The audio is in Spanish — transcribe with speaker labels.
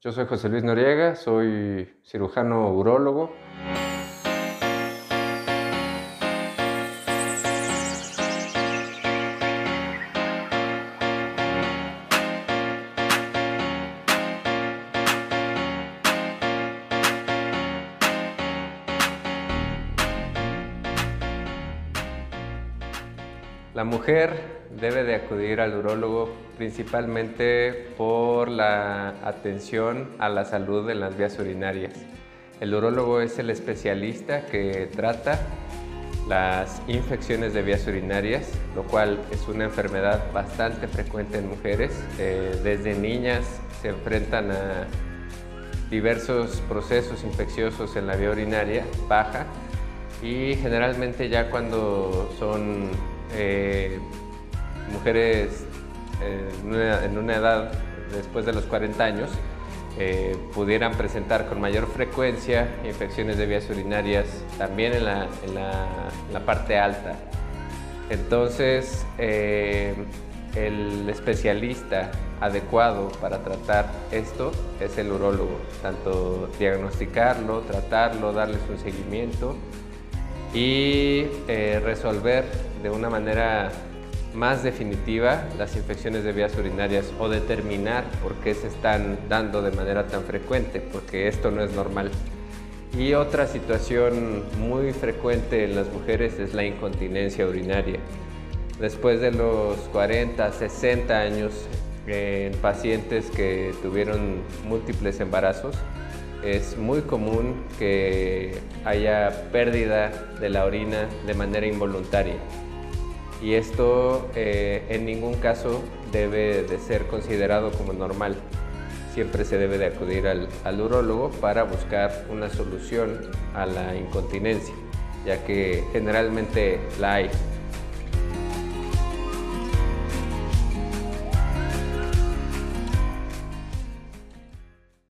Speaker 1: Yo soy José Luis Noriega, soy cirujano urólogo. La mujer debe de acudir al urólogo principalmente por la atención a la salud en las vías urinarias. El urólogo es el especialista que trata las infecciones de vías urinarias, lo cual es una enfermedad bastante frecuente en mujeres. Eh, desde niñas se enfrentan a diversos procesos infecciosos en la vía urinaria baja y generalmente ya cuando son eh, mujeres en una, edad después de los 40 años eh, pudieran presentar con mayor frecuencia infecciones de vías urinarias también en la, parte alta. Entonces, eh, el especialista adecuado para tratar esto es el urólogo, tanto diagnosticarlo, tratarlo, darles un seguimiento y eh, resolver de una manera más definitiva las infecciones de vías urinarias o determinar por qué se están dando de manera tan frecuente, porque esto no es normal. Y otra situación muy frecuente en las mujeres es la incontinencia urinaria. Después de los 40, 60 años en pacientes que tuvieron múltiples embarazos, es muy común que haya pérdida de la orina de manera involuntaria y esto eh, en ningún caso debe de ser considerado como normal. Siempre se debe de acudir al, al urólogo para buscar una solución a la incontinencia, ya que generalmente la hay